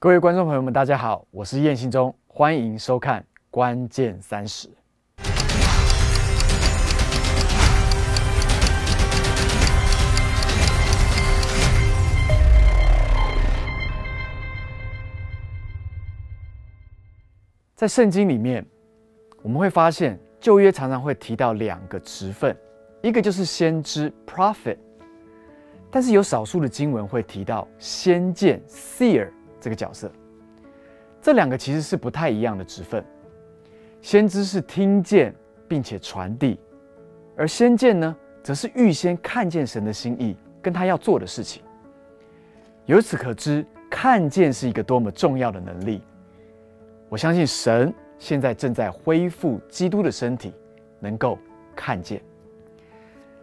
各位观众朋友们，大家好，我是燕信忠，欢迎收看《关键三十》。在圣经里面，我们会发现旧约常常会提到两个职分，一个就是先知 （prophet），但是有少数的经文会提到先见 （seer） 这个角色。这两个其实是不太一样的职分。先知是听见并且传递，而先见呢，则是预先看见神的心意跟他要做的事情。由此可知，看见是一个多么重要的能力。我相信神现在正在恢复基督的身体，能够看见。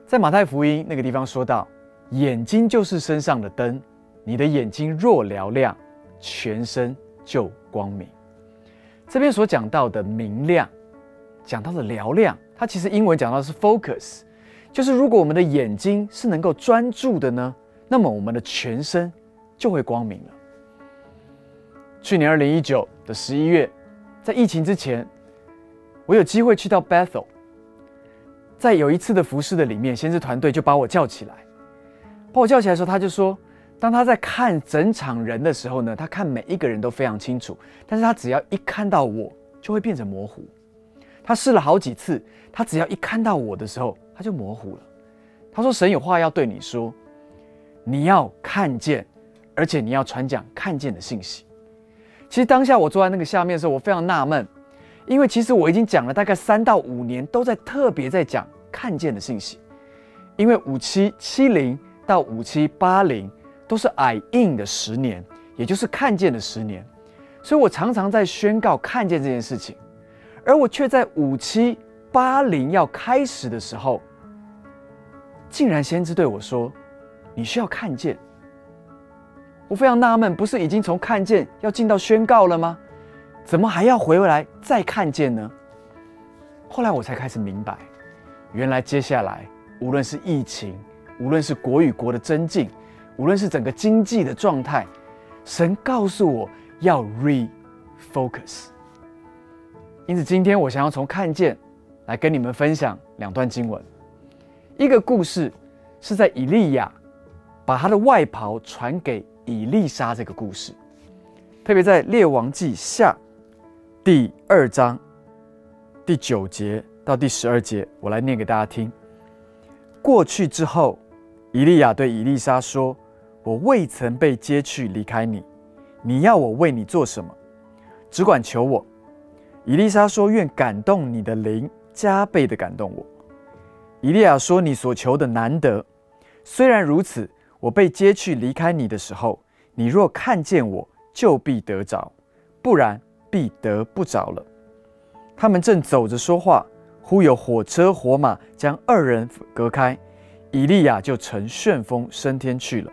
在马太福音那个地方说到，眼睛就是身上的灯，你的眼睛若嘹亮，全身就光明。这边所讲到的明亮，讲到的嘹亮，它其实英文讲到是 focus，就是如果我们的眼睛是能够专注的呢，那么我们的全身就会光明了。去年二零一九的十一月，在疫情之前，我有机会去到 Bethel，在有一次的服饰的里面，先知团队就把我叫起来，把我叫起来的时候，他就说，当他在看整场人的时候呢，他看每一个人都非常清楚，但是他只要一看到我，就会变成模糊。他试了好几次，他只要一看到我的时候，他就模糊了。他说：“神有话要对你说，你要看见，而且你要传讲看见的信息。”其实当下我坐在那个下面的时候，我非常纳闷，因为其实我已经讲了大概三到五年，都在特别在讲看见的信息。因为五七七零到五七八零都是 I in 的十年，也就是看见的十年，所以我常常在宣告看见这件事情，而我却在五七八零要开始的时候，竟然先知对我说：“你需要看见。”我非常纳闷，不是已经从看见要进到宣告了吗？怎么还要回来再看见呢？后来我才开始明白，原来接下来无论是疫情，无论是国与国的增进，无论是整个经济的状态，神告诉我要 refocus。因此，今天我想要从看见来跟你们分享两段经文。一个故事是在以利亚把他的外袍传给。以利沙这个故事，特别在列王记下第二章第九节到第十二节，我来念给大家听。过去之后，以利亚对以利沙说：“我未曾被接去离开你，你要我为你做什么？只管求我。”伊丽莎说：“愿感动你的灵加倍的感动我。”伊利亚说：“你所求的难得，虽然如此。”我被接去离开你的时候，你若看见我，就必得着；不然，必得不着了。他们正走着说话，忽有火车火马将二人隔开，伊利亚就乘旋风升天去了。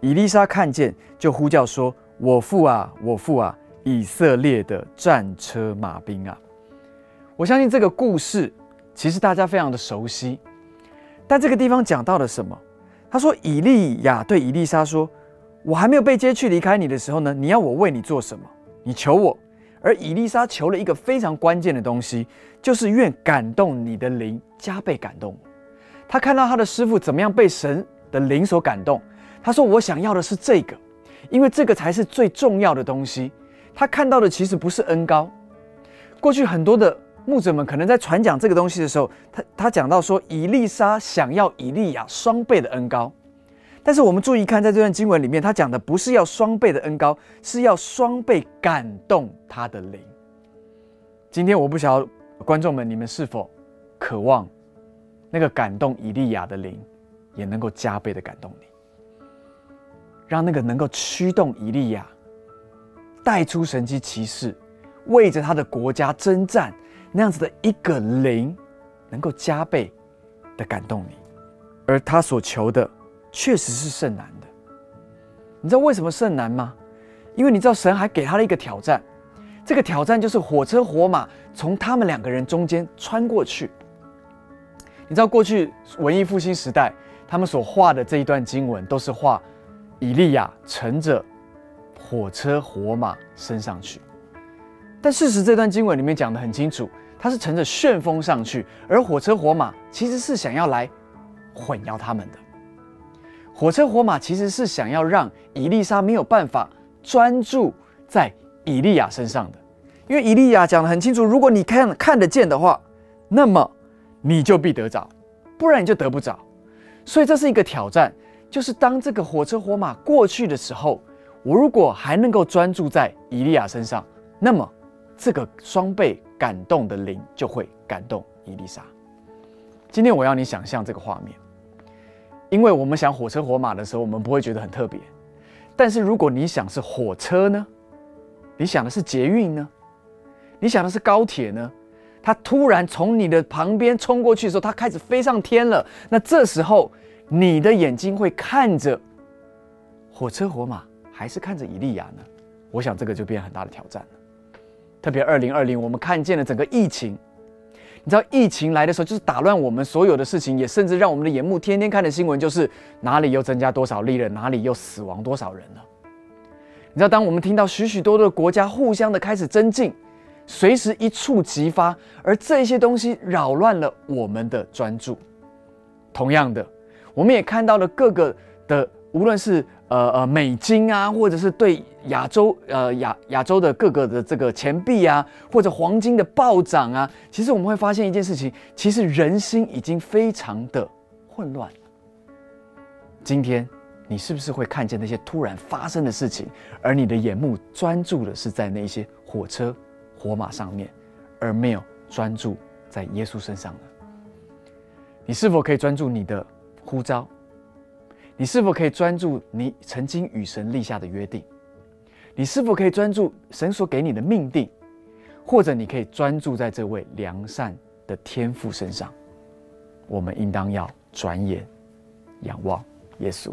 以利沙看见，就呼叫说：“我父啊，我父啊！以色列的战车马兵啊！”我相信这个故事其实大家非常的熟悉，但这个地方讲到了什么？他说：“以利亚对以利沙说，我还没有被接去离开你的时候呢，你要我为你做什么？你求我。而以利沙求了一个非常关键的东西，就是愿感动你的灵加倍感动。他看到他的师傅怎么样被神的灵所感动，他说：我想要的是这个，因为这个才是最重要的东西。他看到的其实不是恩高。过去很多的。”牧者们可能在传讲这个东西的时候，他他讲到说，以利沙想要以利亚双倍的恩高，但是我们注意看，在这段经文里面，他讲的不是要双倍的恩高，是要双倍感动他的灵。今天我不晓得观众们，你们是否渴望那个感动以利亚的灵，也能够加倍的感动你，让那个能够驱动以利亚带出神迹骑士，为着他的国家征战。那样子的一个灵，能够加倍的感动你，而他所求的确实是甚难的。你知道为什么甚难吗？因为你知道神还给他了一个挑战，这个挑战就是火车火马从他们两个人中间穿过去。你知道过去文艺复兴时代，他们所画的这一段经文，都是画以利亚乘着火车火马升上去。但事实这段经文里面讲的很清楚，他是乘着旋风上去，而火车火马其实是想要来混淆他们的。火车火马其实是想要让以利沙没有办法专注在以利亚身上的，因为以利亚讲的很清楚，如果你看看得见的话，那么你就必得着，不然你就得不着。所以这是一个挑战，就是当这个火车火马过去的时候，我如果还能够专注在以利亚身上，那么。这个双倍感动的灵就会感动伊丽莎。今天我要你想象这个画面，因为我们想火车火马的时候，我们不会觉得很特别。但是如果你想是火车呢？你想的是捷运呢？你想的是高铁呢？它突然从你的旁边冲过去的时候，它开始飞上天了。那这时候你的眼睛会看着火车火马，还是看着以利亚呢？我想这个就变很大的挑战了。特别二零二零，我们看见了整个疫情。你知道疫情来的时候，就是打乱我们所有的事情，也甚至让我们的眼目天天看的新闻就是哪里又增加多少例了，哪里又死亡多少人了。你知道，当我们听到许许多多的国家互相的开始增进，随时一触即发，而这些东西扰乱了我们的专注。同样的，我们也看到了各个的，无论是。呃呃，美金啊，或者是对亚洲呃亚亚洲的各个的这个钱币啊，或者黄金的暴涨啊，其实我们会发现一件事情，其实人心已经非常的混乱。今天你是不是会看见那些突然发生的事情，而你的眼目专注的是在那些火车火马上面，而没有专注在耶稣身上呢？你是否可以专注你的呼召？你是否可以专注你曾经与神立下的约定？你是否可以专注神所给你的命定？或者你可以专注在这位良善的天父身上？我们应当要转眼仰望耶稣。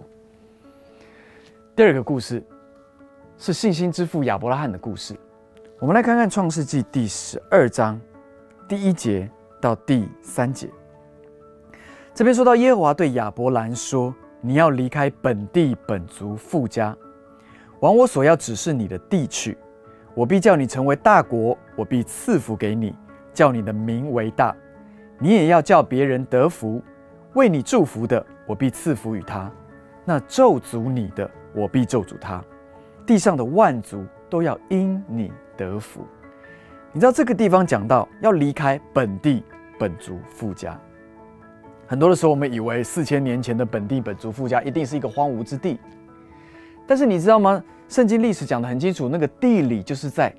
第二个故事是信心之父亚伯拉罕的故事。我们来看看创世纪第十二章第一节到第三节。这边说到耶和华对亚伯兰说。你要离开本地本族富家，往我所要指示你的地去。我必叫你成为大国，我必赐福给你，叫你的名为大。你也要叫别人得福。为你祝福的，我必赐福与他；那咒诅你的，我必咒诅他。地上的万族都要因你得福。你知道这个地方讲到要离开本地本族富家。很多的时候，我们以为四千年前的本地本族富家一定是一个荒芜之地，但是你知道吗？圣经历史讲得很清楚，那个地理就是在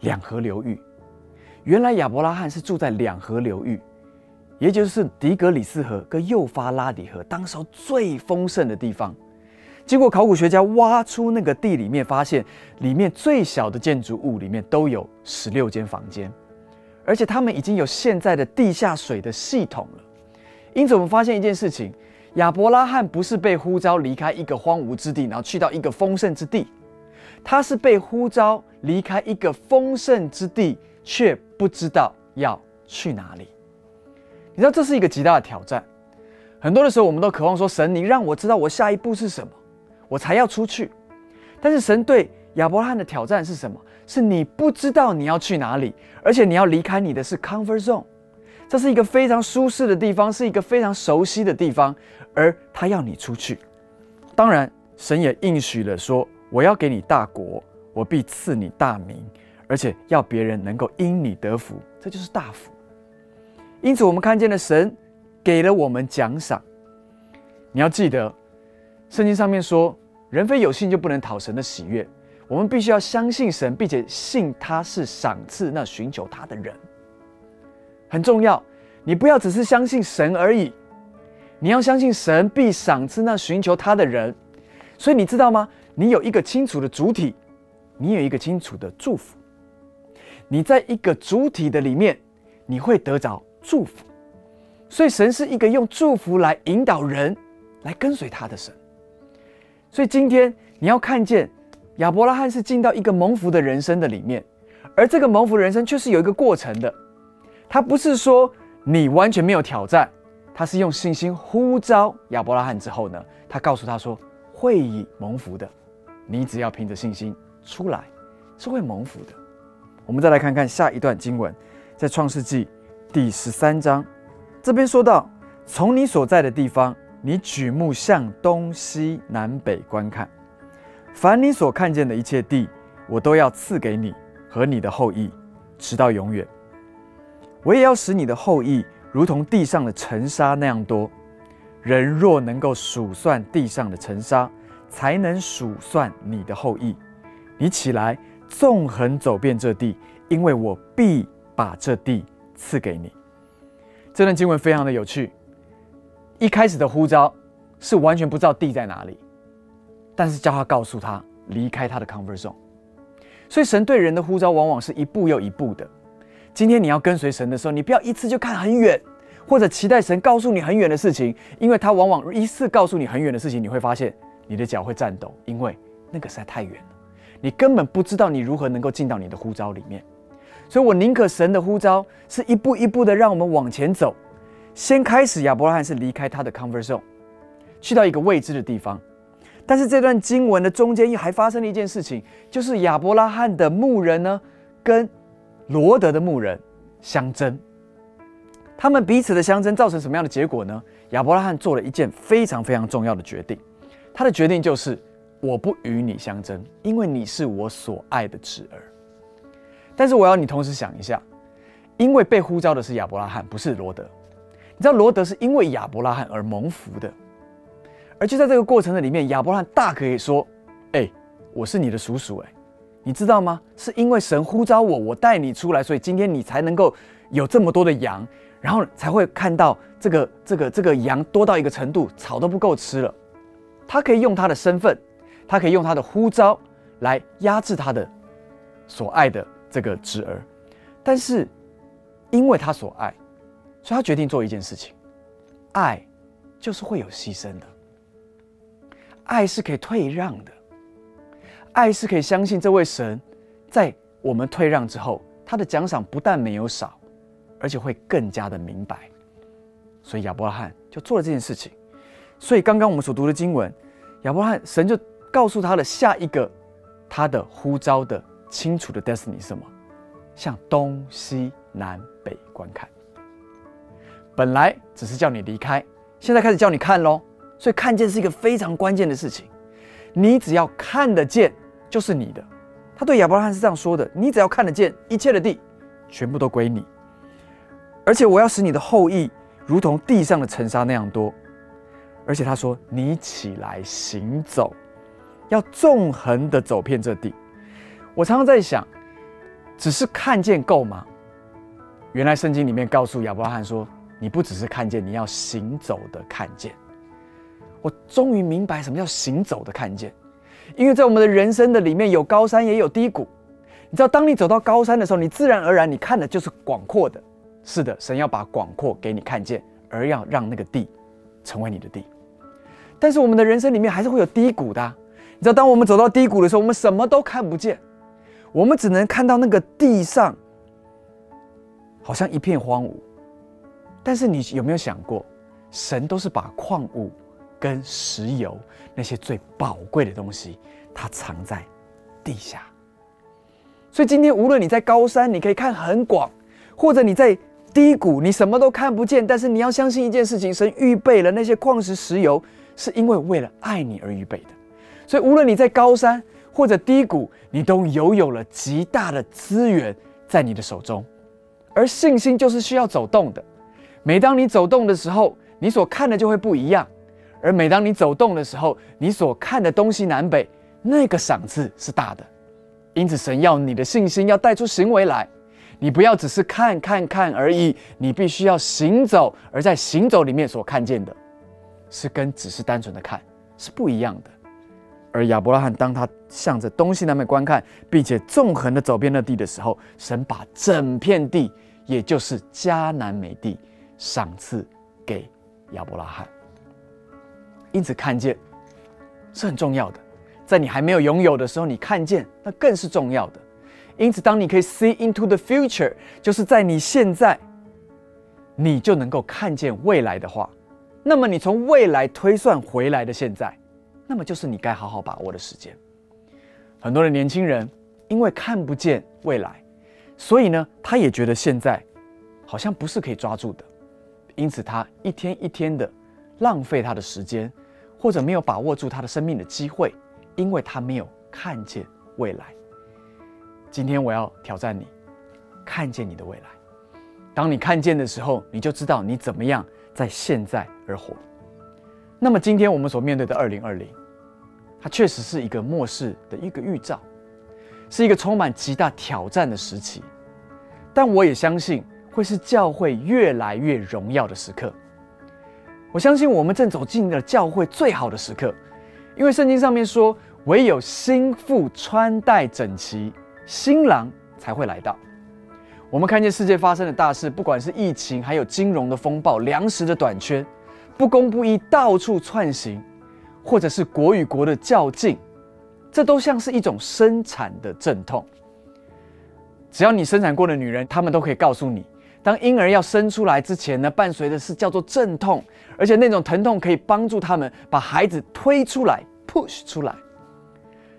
两河流域。原来亚伯拉罕是住在两河流域，也就是底格里斯河跟幼发拉底河当时候最丰盛的地方。经过考古学家挖出那个地里面，发现里面最小的建筑物里面都有十六间房间，而且他们已经有现在的地下水的系统了。因此，我们发现一件事情：亚伯拉罕不是被呼召离开一个荒芜之地，然后去到一个丰盛之地，他是被呼召离开一个丰盛之地，却不知道要去哪里。你知道这是一个极大的挑战。很多的时候，我们都渴望说：“神，你让我知道我下一步是什么，我才要出去。”但是神对亚伯拉罕的挑战是什么？是你不知道你要去哪里，而且你要离开你的是 comfort zone。这是一个非常舒适的地方，是一个非常熟悉的地方，而他要你出去。当然，神也应许了说：“我要给你大国，我必赐你大名，而且要别人能够因你得福。”这就是大福。因此，我们看见了神给了我们奖赏。你要记得，圣经上面说：“人非有信就不能讨神的喜悦。”我们必须要相信神，并且信他是赏赐那寻求他的人。很重要，你不要只是相信神而已，你要相信神必赏赐那寻求他的人。所以你知道吗？你有一个清楚的主体，你有一个清楚的祝福。你在一个主体的里面，你会得着祝福。所以神是一个用祝福来引导人来跟随他的神。所以今天你要看见亚伯拉罕是进到一个蒙福的人生的里面，而这个蒙福人生却是有一个过程的。他不是说你完全没有挑战，他是用信心呼召亚伯拉罕之后呢，他告诉他说会以蒙福的，你只要凭着信心出来，是会蒙福的。我们再来看看下一段经文，在创世纪第十三章，这边说到：从你所在的地方，你举目向东西南北观看，凡你所看见的一切地，我都要赐给你和你的后裔，直到永远。我也要使你的后裔如同地上的尘沙那样多。人若能够数算地上的尘沙，才能数算你的后裔。你起来，纵横走遍这地，因为我必把这地赐给你。这段经文非常的有趣。一开始的呼召是完全不知道地在哪里，但是叫他告诉他离开他的 comfort zone。所以神对人的呼召往往是一步又一步的。今天你要跟随神的时候，你不要一次就看很远，或者期待神告诉你很远的事情，因为他往往一次告诉你很远的事情，你会发现你的脚会颤抖，因为那个实在太远了。你根本不知道你如何能够进到你的呼召里面，所以我宁可神的呼召是一步一步的让我们往前走。先开始，亚伯拉罕是离开他的 comfort zone，去到一个未知的地方。但是这段经文的中间又还发生了一件事情，就是亚伯拉罕的牧人呢，跟罗德的牧人相争。他们彼此的相争造成什么样的结果呢？亚伯拉罕做了一件非常非常重要的决定，他的决定就是。我不与你相争，因为你是我所爱的侄儿。但是我要你同时想一下，因为被呼召的是亚伯拉罕，不是罗德。你知道罗德是因为亚伯拉罕而蒙福的，而就在这个过程的里面，亚伯拉罕大可以说：“哎，我是你的叔叔。”哎，你知道吗？是因为神呼召我，我带你出来，所以今天你才能够有这么多的羊，然后才会看到这个这个这个羊多到一个程度，草都不够吃了。他可以用他的身份。他可以用他的呼召来压制他的所爱的这个侄儿，但是因为他所爱，所以他决定做一件事情：爱就是会有牺牲的，爱是可以退让的，爱是可以相信这位神在我们退让之后，他的奖赏不但没有少，而且会更加的明白。所以亚伯拉罕就做了这件事情。所以刚刚我们所读的经文，亚伯拉罕神就。告诉他的下一个，他的呼召的清楚的 destiny 是什么？向东西南北观看。本来只是叫你离开，现在开始叫你看喽。所以看见是一个非常关键的事情。你只要看得见，就是你的。他对亚伯拉罕是这样说的：你只要看得见，一切的地全部都归你。而且我要使你的后裔如同地上的尘沙那样多。而且他说：你起来行走。要纵横的走遍这地，我常常在想，只是看见够吗？原来圣经里面告诉亚伯拉罕说，你不只是看见，你要行走的看见。我终于明白什么叫行走的看见，因为在我们的人生的里面有高山也有低谷。你知道，当你走到高山的时候，你自然而然你看的就是广阔的。是的，神要把广阔给你看见，而要让那个地成为你的地。但是我们的人生里面还是会有低谷的。你知道，当我们走到低谷的时候，我们什么都看不见，我们只能看到那个地上好像一片荒芜。但是你有没有想过，神都是把矿物跟石油那些最宝贵的东西，它藏在地下。所以今天无论你在高山，你可以看很广；或者你在低谷，你什么都看不见。但是你要相信一件事情：神预备了那些矿石、石油，是因为为了爱你而预备的。所以，无论你在高山或者低谷，你都拥有了极大的资源在你的手中。而信心就是需要走动的。每当你走动的时候，你所看的就会不一样。而每当你走动的时候，你所看的东西南北那个赏赐是大的。因此，神要你的信心要带出行为来。你不要只是看看看而已，你必须要行走。而在行走里面所看见的，是跟只是单纯的看是不一样的。而亚伯拉罕当他向着东西南北观看，并且纵横的走遍那地的时候，神把整片地，也就是迦南美地，赏赐给亚伯拉罕。因此，看见是很重要的。在你还没有拥有的时候，你看见那更是重要的。因此，当你可以 see into the future，就是在你现在，你就能够看见未来的话，那么你从未来推算回来的现在。那么就是你该好好把握的时间。很多的年轻人因为看不见未来，所以呢，他也觉得现在好像不是可以抓住的，因此他一天一天的浪费他的时间，或者没有把握住他的生命的机会，因为他没有看见未来。今天我要挑战你，看见你的未来。当你看见的时候，你就知道你怎么样在现在而活。那么今天我们所面对的二零二零。它确实是一个末世的一个预兆，是一个充满极大挑战的时期，但我也相信会是教会越来越荣耀的时刻。我相信我们正走进了教会最好的时刻，因为圣经上面说，唯有新妇穿戴整齐，新郎才会来到。我们看见世界发生的大事，不管是疫情，还有金融的风暴、粮食的短缺、不公不义到处窜行。或者是国与国的较劲，这都像是一种生产的阵痛。只要你生产过的女人，她们都可以告诉你，当婴儿要生出来之前呢，伴随的是叫做阵痛，而且那种疼痛可以帮助他们把孩子推出来，push 出来。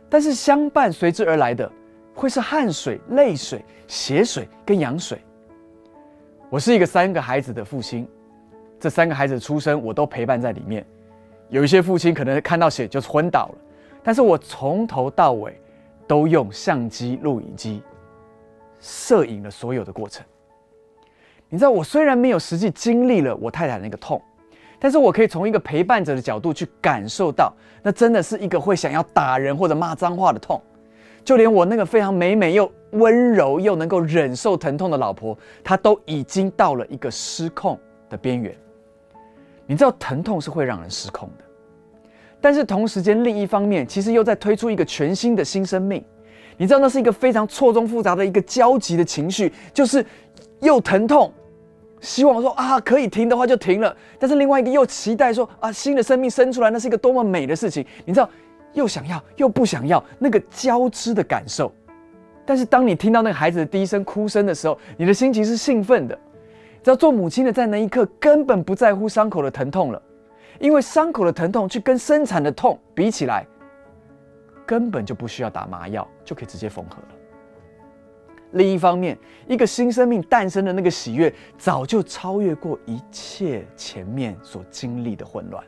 但是相伴随之而来的，会是汗水、泪水、血水跟羊水。我是一个三个孩子的父亲，这三个孩子出生，我都陪伴在里面。有一些父亲可能看到血就昏倒了，但是我从头到尾都用相机、录影机摄影了所有的过程。你知道，我虽然没有实际经历了我太太那个痛，但是我可以从一个陪伴者的角度去感受到，那真的是一个会想要打人或者骂脏话的痛。就连我那个非常美美又温柔又能够忍受疼痛的老婆，她都已经到了一个失控的边缘。你知道疼痛是会让人失控的，但是同时间另一方面，其实又在推出一个全新的新生命。你知道那是一个非常错综复杂的一个焦急的情绪，就是又疼痛，希望说啊可以停的话就停了，但是另外一个又期待说啊新的生命生出来，那是一个多么美的事情。你知道又想要又不想要那个交织的感受，但是当你听到那个孩子的第一声哭声的时候，你的心情是兴奋的。只要做母亲的，在那一刻根本不在乎伤口的疼痛了，因为伤口的疼痛去跟生产的痛比起来，根本就不需要打麻药就可以直接缝合了。另一方面，一个新生命诞生的那个喜悦，早就超越过一切前面所经历的混乱，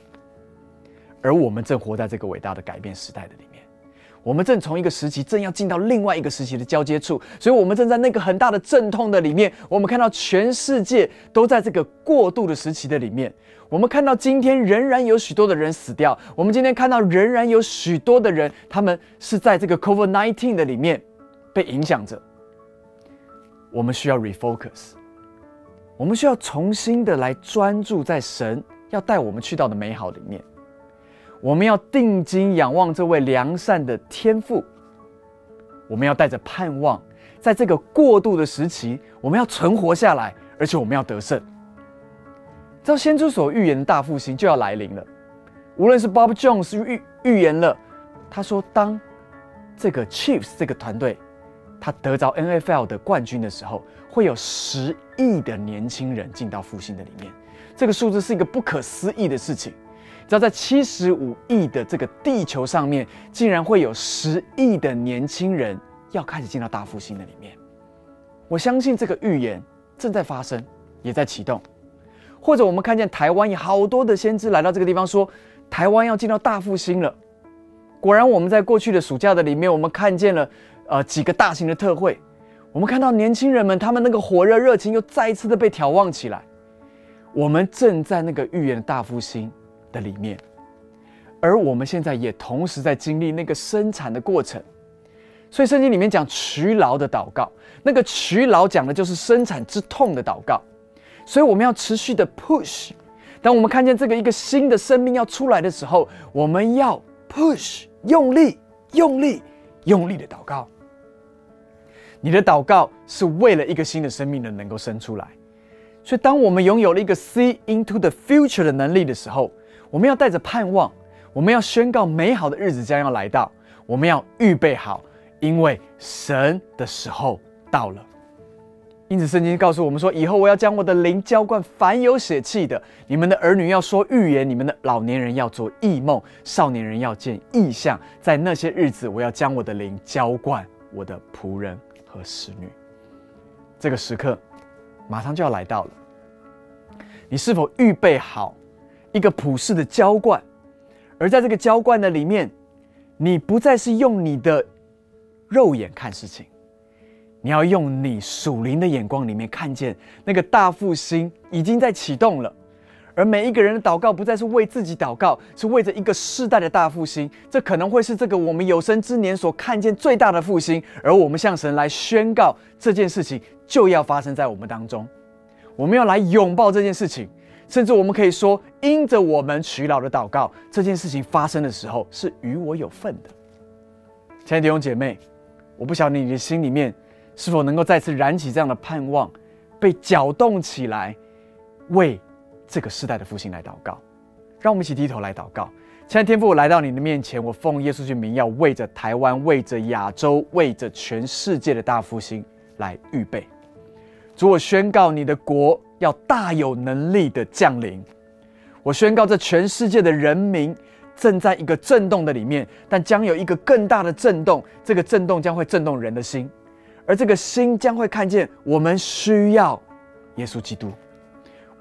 而我们正活在这个伟大的改变时代的里面。我们正从一个时期正要进到另外一个时期的交接处，所以，我们正在那个很大的阵痛的里面。我们看到全世界都在这个过渡的时期的里面。我们看到今天仍然有许多的人死掉。我们今天看到仍然有许多的人，他们是在这个 COVID-19 的里面被影响着。我们需要 refocus，我们需要重新的来专注在神要带我们去到的美好里面。我们要定睛仰望这位良善的天父，我们要带着盼望，在这个过渡的时期，我们要存活下来，而且我们要得胜。照先知所预言的大复兴就要来临了。无论是 Bob Jones 预预言了，他说，当这个 Chiefs 这个团队他得着 NFL 的冠军的时候，会有十亿的年轻人进到复兴的里面。这个数字是一个不可思议的事情。知道在七十五亿的这个地球上面，竟然会有十亿的年轻人要开始进到大复兴的里面。我相信这个预言正在发生，也在启动。或者我们看见台湾有好多的先知来到这个地方，说台湾要进到大复兴了。果然，我们在过去的暑假的里面，我们看见了呃几个大型的特会，我们看到年轻人们他们那个火热热情又再一次的被眺望起来。我们正在那个预言的大复兴。的里面，而我们现在也同时在经历那个生产的过程，所以圣经里面讲渠劳的祷告，那个渠劳讲的就是生产之痛的祷告，所以我们要持续的 push。当我们看见这个一个新的生命要出来的时候，我们要 push，用力、用力、用力的祷告。你的祷告是为了一个新的生命的能够生出来，所以当我们拥有了一个 see into the future 的能力的时候，我们要带着盼望，我们要宣告美好的日子将要来到，我们要预备好，因为神的时候到了。因此，圣经告诉我们说：“以后我要将我的灵浇灌凡有血气的。你们的儿女要说预言，你们的老年人要做异梦，少年人要见异象。在那些日子，我要将我的灵浇灌我的仆人和使女。”这个时刻马上就要来到了。你是否预备好一个普世的浇灌？而在这个浇灌的里面，你不再是用你的肉眼看事情。你要用你属灵的眼光里面看见那个大复兴已经在启动了，而每一个人的祷告不再是为自己祷告，是为着一个世代的大复兴。这可能会是这个我们有生之年所看见最大的复兴，而我们向神来宣告这件事情就要发生在我们当中。我们要来拥抱这件事情，甚至我们可以说，因着我们取老的祷告，这件事情发生的时候是与我有份的。亲爱的弟兄姐妹，我不晓得你的心里面。是否能够再次燃起这样的盼望，被搅动起来，为这个时代的复兴来祷告？让我们一起低头来祷告。亲爱的天父，我来到你的面前，我奉耶稣之名，要为着台湾、为着亚洲、为着全世界的大复兴来预备。主，我宣告你的国要大有能力的降临。我宣告这全世界的人民正在一个震动的里面，但将有一个更大的震动，这个震动将会震动人的心。而这个心将会看见，我们需要耶稣基督，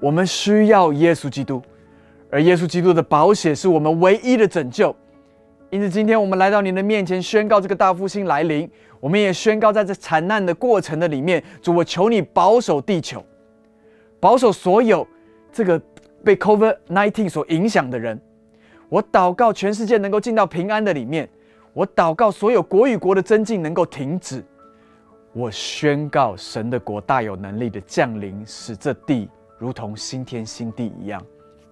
我们需要耶稣基督，而耶稣基督的宝血是我们唯一的拯救。因此，今天我们来到您的面前，宣告这个大复兴来临。我们也宣告，在这惨难的过程的里面，主，我求你保守地球，保守所有这个被 COVID nineteen 所影响的人。我祷告，全世界能够进到平安的里面。我祷告，所有国与国的增进能够停止。我宣告，神的国大有能力的降临，使这地如同新天新地一样，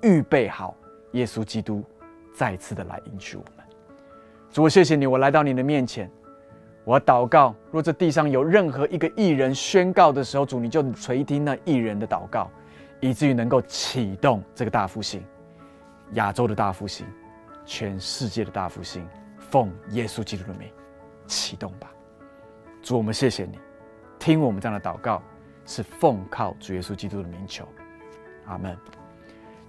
预备好耶稣基督再次的来迎娶我们。主，我谢谢你，我来到你的面前，我祷告。若这地上有任何一个艺人宣告的时候，主你就垂听那艺人的祷告，以至于能够启动这个大复兴，亚洲的大复兴，全世界的大复兴。奉耶稣基督的名，启动吧。主，我们谢谢你，听我们这样的祷告，是奉靠主耶稣基督的名求，阿门。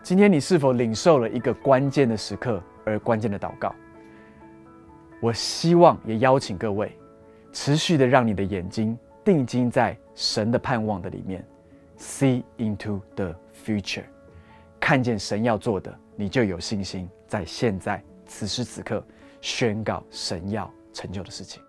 今天你是否领受了一个关键的时刻而关键的祷告？我希望也邀请各位，持续的让你的眼睛定睛在神的盼望的里面，see into the future，看见神要做的，你就有信心在现在此时此刻宣告神要成就的事情。